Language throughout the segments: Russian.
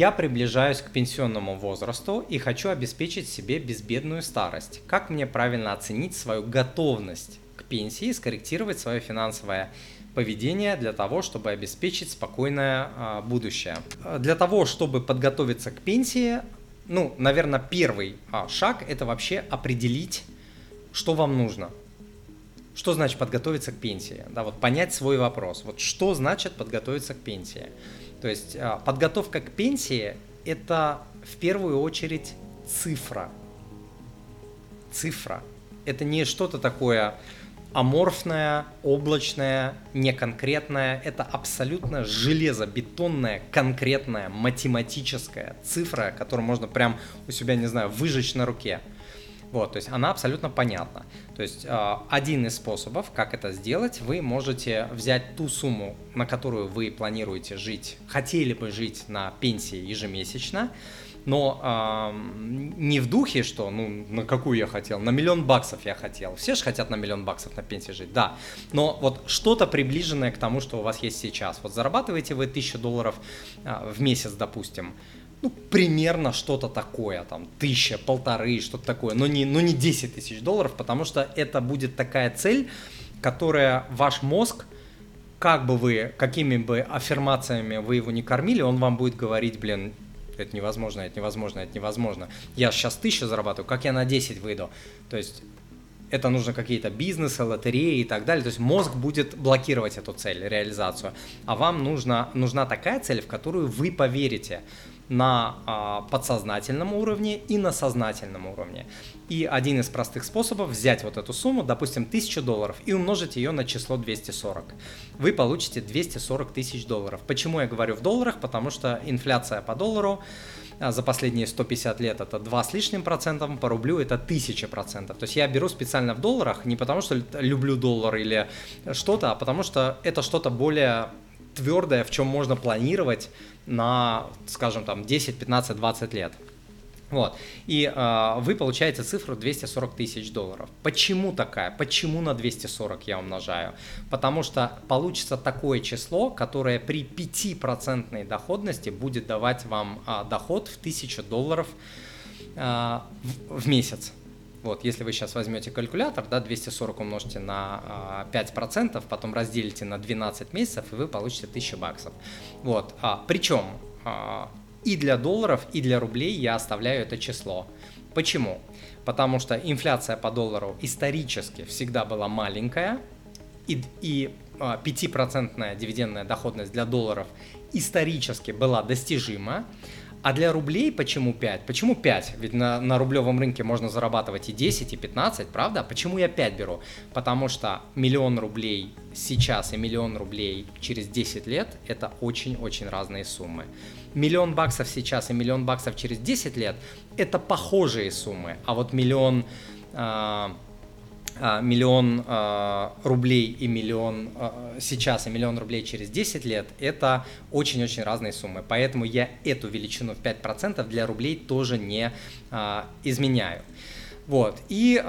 Я приближаюсь к пенсионному возрасту и хочу обеспечить себе безбедную старость. Как мне правильно оценить свою готовность к пенсии и скорректировать свое финансовое поведение для того, чтобы обеспечить спокойное а, будущее. Для того, чтобы подготовиться к пенсии, ну, наверное, первый а, шаг это вообще определить, что вам нужно. Что значит подготовиться к пенсии? Да, вот понять свой вопрос. Вот что значит подготовиться к пенсии? То есть а, подготовка к пенсии это в первую очередь цифра. Цифра. Это не что-то такое аморфное, облачное, неконкретное. Это абсолютно железобетонная, конкретная, математическая цифра, которую можно прям у себя, не знаю, выжечь на руке. Вот, то есть она абсолютно понятна. То есть э, один из способов, как это сделать, вы можете взять ту сумму, на которую вы планируете жить, хотели бы жить на пенсии ежемесячно, но э, не в духе, что, ну, на какую я хотел, на миллион баксов я хотел. Все же хотят на миллион баксов на пенсии жить, да. Но вот что-то приближенное к тому, что у вас есть сейчас. Вот зарабатываете вы тысячу долларов э, в месяц, допустим, ну, примерно что-то такое, там, тысяча, полторы, что-то такое, но не, но не 10 тысяч долларов, потому что это будет такая цель, которая ваш мозг, как бы вы, какими бы аффирмациями вы его не кормили, он вам будет говорить, блин, это невозможно, это невозможно, это невозможно. Я сейчас тысячу зарабатываю, как я на 10 выйду? То есть это нужно какие-то бизнесы, лотереи и так далее. То есть мозг будет блокировать эту цель, реализацию. А вам нужна, нужна такая цель, в которую вы поверите на а, подсознательном уровне и на сознательном уровне. И один из простых способов взять вот эту сумму, допустим, 1000 долларов, и умножить ее на число 240. Вы получите 240 тысяч долларов. Почему я говорю в долларах? Потому что инфляция по доллару а, за последние 150 лет это 2 с лишним процентов, по рублю это 1000 процентов. То есть я беру специально в долларах не потому, что люблю доллар или что-то, а потому что это что-то более твердое, в чем можно планировать на, скажем, там 10, 15, 20 лет. Вот. И э, вы получаете цифру 240 тысяч долларов. Почему такая? Почему на 240 я умножаю? Потому что получится такое число, которое при 5% доходности будет давать вам э, доход в 1000 долларов э, в, в месяц. Вот, если вы сейчас возьмете калькулятор, да, 240 умножите на 5%, потом разделите на 12 месяцев, и вы получите 1000 баксов. Вот, а, причем а, и для долларов, и для рублей я оставляю это число. Почему? Потому что инфляция по доллару исторически всегда была маленькая, и, и 5% а, дивидендная доходность для долларов исторически была достижима, а для рублей почему 5? Почему 5? Ведь на, на рублевом рынке можно зарабатывать и 10, и 15, правда? Почему я 5 беру? Потому что миллион рублей сейчас и миллион рублей через 10 лет – это очень-очень разные суммы. Миллион баксов сейчас и миллион баксов через 10 лет – это похожие суммы. А вот миллион… Э, миллион а, рублей и миллион а, сейчас и миллион рублей через 10 лет – это очень-очень разные суммы. Поэтому я эту величину в 5% для рублей тоже не изменяю. Вот, и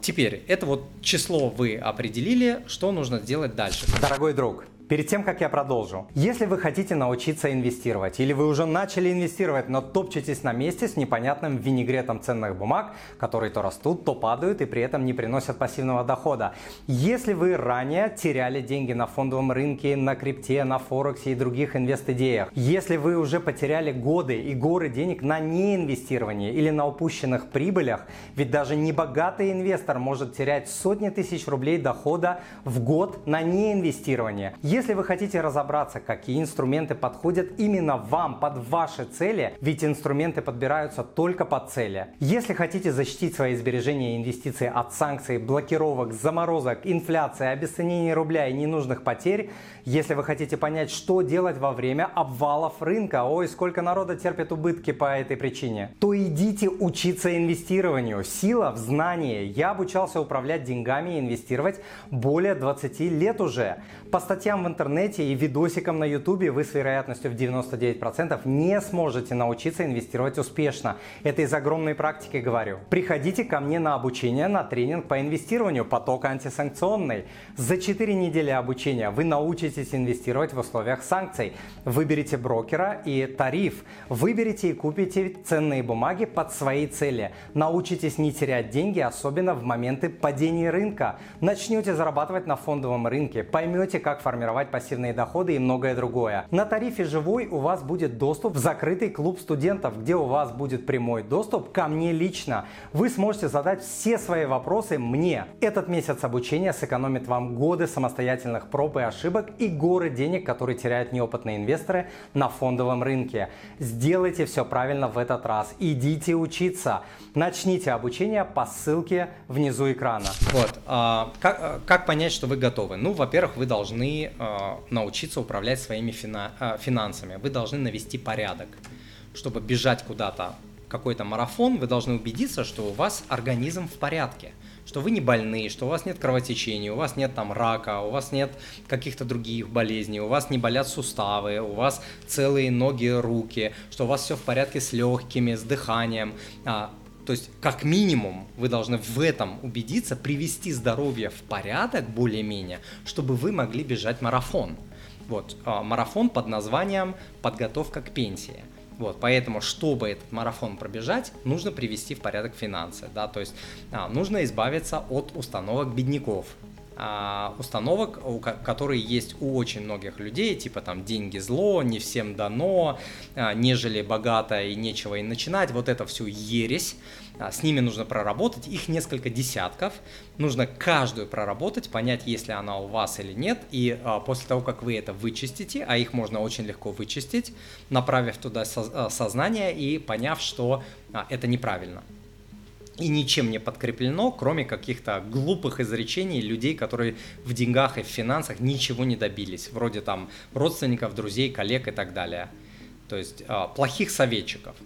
теперь это вот число вы определили, что нужно сделать дальше. Дорогой друг, Перед тем, как я продолжу, если вы хотите научиться инвестировать или вы уже начали инвестировать, но топчетесь на месте с непонятным винегретом ценных бумаг, которые то растут, то падают и при этом не приносят пассивного дохода. Если вы ранее теряли деньги на фондовом рынке, на крипте, на форексе и других инвест-идеях, если вы уже потеряли годы и горы денег на неинвестировании или на упущенных прибылях, ведь даже небогатый инвестор может терять сотни тысяч рублей дохода в год на неинвестирование. Если вы хотите разобраться, какие инструменты подходят именно вам, под ваши цели, ведь инструменты подбираются только под цели. Если хотите защитить свои сбережения и инвестиции от санкций, блокировок, заморозок, инфляции, обесценения рубля и ненужных потерь, если вы хотите понять, что делать во время обвалов рынка, ой, сколько народа терпит убытки по этой причине, то идите учиться инвестированию. Сила в знании. Я обучался управлять деньгами и инвестировать более 20 лет уже. По статьям в интернете и видосикам на ютубе вы с вероятностью в 99% не сможете научиться инвестировать успешно. Это из огромной практики говорю. Приходите ко мне на обучение, на тренинг по инвестированию поток антисанкционный. За 4 недели обучения вы научитесь инвестировать в условиях санкций. Выберите брокера и тариф. Выберите и купите ценные бумаги под свои цели. Научитесь не терять деньги, особенно в моменты падения рынка. Начнете зарабатывать на фондовом рынке, поймете, как формировать пассивные доходы и многое другое. На тарифе «Живой» у вас будет доступ в закрытый клуб студентов, где у вас будет прямой доступ ко мне лично. Вы сможете задать все свои вопросы мне. Этот месяц обучения сэкономит вам годы самостоятельных проб и ошибок и горы денег, которые теряют неопытные инвесторы на фондовом рынке. Сделайте все правильно в этот раз. Идите учиться. Начните обучение по ссылке внизу экрана. Вот. А, как, а, как понять, что вы готовы? Ну, во-первых, вы должны а, научиться управлять своими а, финансами. Вы должны навести порядок. Чтобы бежать куда-то какой-то марафон, вы должны убедиться, что у вас организм в порядке что вы не больны, что у вас нет кровотечения, у вас нет там рака, у вас нет каких-то других болезней, у вас не болят суставы, у вас целые ноги, руки, что у вас все в порядке с легкими, с дыханием. То есть, как минимум, вы должны в этом убедиться, привести здоровье в порядок более-менее, чтобы вы могли бежать марафон. Вот, а, марафон под названием «Подготовка к пенсии». Вот, поэтому, чтобы этот марафон пробежать, нужно привести в порядок финансы, да, то есть а, нужно избавиться от установок бедняков, установок, у, которые есть у очень многих людей, типа там деньги зло, не всем дано, а, нежели богато и нечего и начинать, вот это всю ересь, а, с ними нужно проработать, их несколько десятков, нужно каждую проработать, понять, есть ли она у вас или нет, и а, после того, как вы это вычистите, а их можно очень легко вычистить, направив туда со- а, сознание и поняв, что а, это неправильно и ничем не подкреплено, кроме каких-то глупых изречений людей, которые в деньгах и в финансах ничего не добились, вроде там родственников, друзей, коллег и так далее. То есть э, плохих советчиков.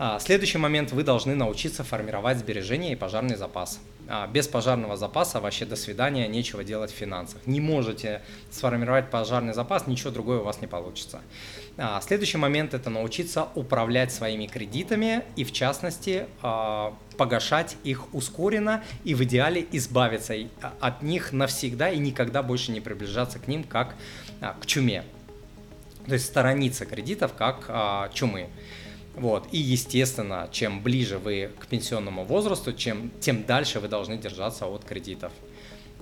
А, следующий момент, вы должны научиться формировать сбережения и пожарный запас. А, без пожарного запаса вообще до свидания, нечего делать в финансах. Не можете сформировать пожарный запас, ничего другое у вас не получится. А, следующий момент это научиться управлять своими кредитами и в частности погашать их ускоренно и в идеале избавиться от них навсегда и никогда больше не приближаться к ним как к чуме. То есть сторониться кредитов как чумы. Вот. И, естественно, чем ближе вы к пенсионному возрасту, чем, тем дальше вы должны держаться от кредитов.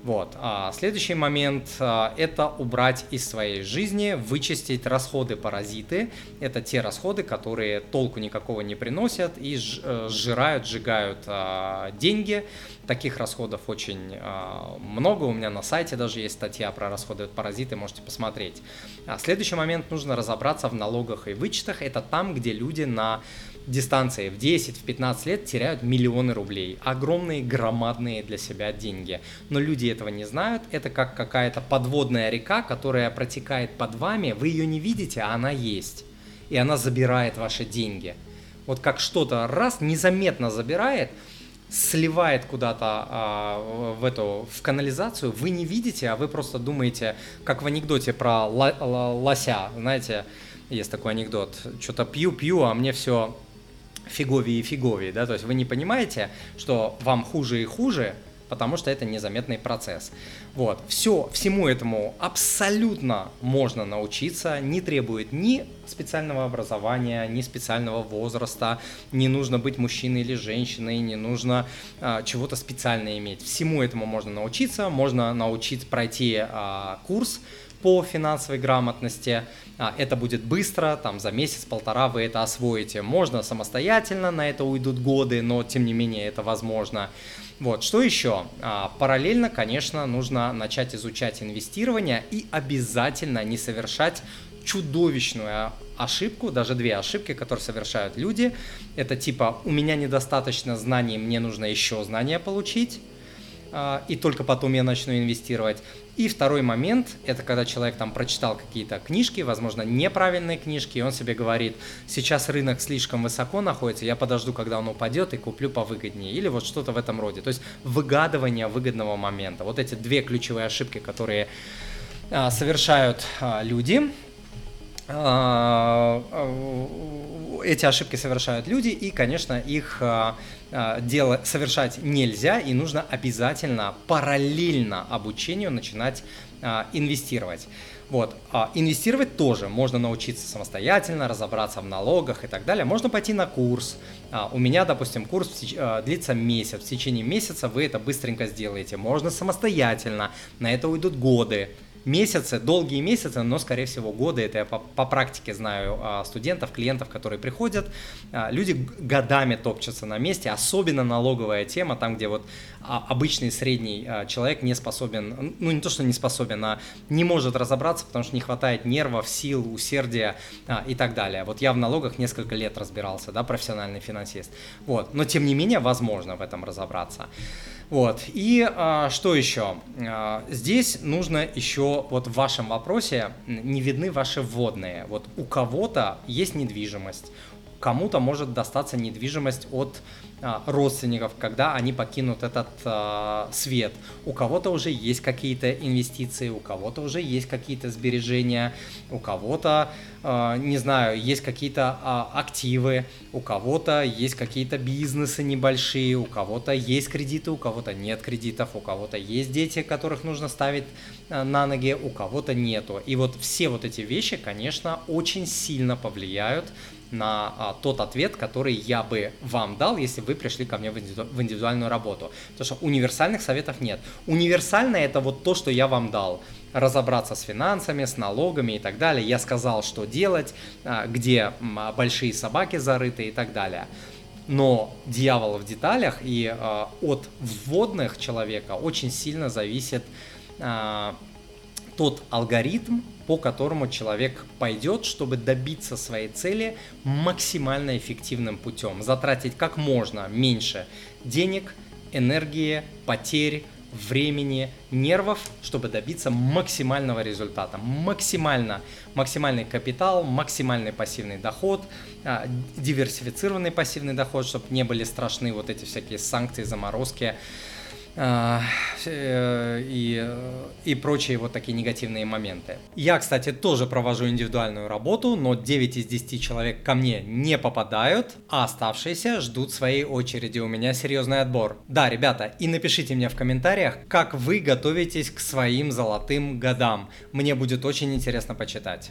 Вот. А следующий момент а, – это убрать из своей жизни, вычистить расходы-паразиты. Это те расходы, которые толку никакого не приносят и э, сжирают, сжигают а, деньги. Таких расходов очень а, много. У меня на сайте даже есть статья про расходы-паразиты, можете посмотреть. А следующий момент – нужно разобраться в налогах и вычетах. Это там, где люди на дистанции в 10, в 15 лет теряют миллионы рублей. Огромные, громадные для себя деньги. Но люди этого не знают. Это как какая-то подводная река, которая протекает под вами. Вы ее не видите, а она есть. И она забирает ваши деньги. Вот как что-то раз незаметно забирает, сливает куда-то а, в эту в канализацию, вы не видите, а вы просто думаете, как в анекдоте про лося, знаете, есть такой анекдот, что-то пью, пью, а мне все фиговее и фиговее, да, то есть вы не понимаете, что вам хуже и хуже, потому что это незаметный процесс. Вот, все, всему этому абсолютно можно научиться, не требует ни специального образования, ни специального возраста, не нужно быть мужчиной или женщиной, не нужно а, чего-то специально иметь. Всему этому можно научиться, можно научиться пройти а, курс, по финансовой грамотности. А, это будет быстро, там за месяц-полтора вы это освоите. Можно самостоятельно, на это уйдут годы, но тем не менее это возможно. Вот, что еще? А, параллельно, конечно, нужно начать изучать инвестирование и обязательно не совершать чудовищную ошибку, даже две ошибки, которые совершают люди. Это типа «у меня недостаточно знаний, мне нужно еще знания получить». А, и только потом я начну инвестировать. И второй момент, это когда человек там прочитал какие-то книжки, возможно, неправильные книжки, и он себе говорит, сейчас рынок слишком высоко находится, я подожду, когда он упадет и куплю повыгоднее, или вот что-то в этом роде. То есть выгадывание выгодного момента. Вот эти две ключевые ошибки, которые а, совершают а, люди. А, эти ошибки совершают люди, и, конечно, их дело совершать нельзя, и нужно обязательно параллельно обучению начинать инвестировать. Вот. А инвестировать тоже можно научиться самостоятельно, разобраться в налогах и так далее. Можно пойти на курс. А, у меня, допустим, курс а, длится месяц. В течение месяца вы это быстренько сделаете. Можно самостоятельно. На это уйдут годы месяцы, долгие месяцы, но, скорее всего, годы. Это я по, по практике знаю а, студентов, клиентов, которые приходят. А, люди годами топчутся на месте, особенно налоговая тема, там, где вот обычный средний человек не способен, ну не то, что не способен, а не может разобраться, потому что не хватает нервов, сил, усердия и так далее. Вот я в налогах несколько лет разбирался, да, профессиональный финансист. Вот, но тем не менее возможно в этом разобраться. Вот. И а, что еще? А, здесь нужно еще, вот в вашем вопросе не видны ваши вводные. Вот у кого-то есть недвижимость, кому-то может достаться недвижимость от а, родственников, когда они покинут этот а, свет. У кого-то уже есть какие-то инвестиции, у кого-то уже есть какие-то сбережения, у кого-то, а, не знаю, есть какие-то а, активы, у кого-то есть какие-то бизнесы небольшие, у кого-то есть кредиты, у кого-то нет кредитов, у кого-то есть дети, которых нужно ставить а, на ноги, у кого-то нету. И вот все вот эти вещи, конечно, очень сильно повлияют на а, тот ответ, который я бы вам дал, если вы пришли ко мне в, индивиду- в индивидуальную работу. Потому что универсальных советов нет. Универсальное это вот то, что я вам дал. Разобраться с финансами, с налогами и так далее. Я сказал, что делать, а, где а, большие собаки зарыты и так далее. Но дьявол в деталях, и э, от вводных человека очень сильно зависит тот алгоритм, по которому человек пойдет, чтобы добиться своей цели максимально эффективным путем, затратить как можно меньше денег, энергии, потерь, времени, нервов, чтобы добиться максимального результата. Максимально, максимальный капитал, максимальный пассивный доход, а, диверсифицированный пассивный доход, чтобы не были страшны вот эти всякие санкции, заморозки, и, и прочие вот такие негативные моменты. Я, кстати, тоже провожу индивидуальную работу, но 9 из 10 человек ко мне не попадают, а оставшиеся ждут своей очереди. У меня серьезный отбор. Да, ребята, и напишите мне в комментариях, как вы готовитесь к своим золотым годам. Мне будет очень интересно почитать.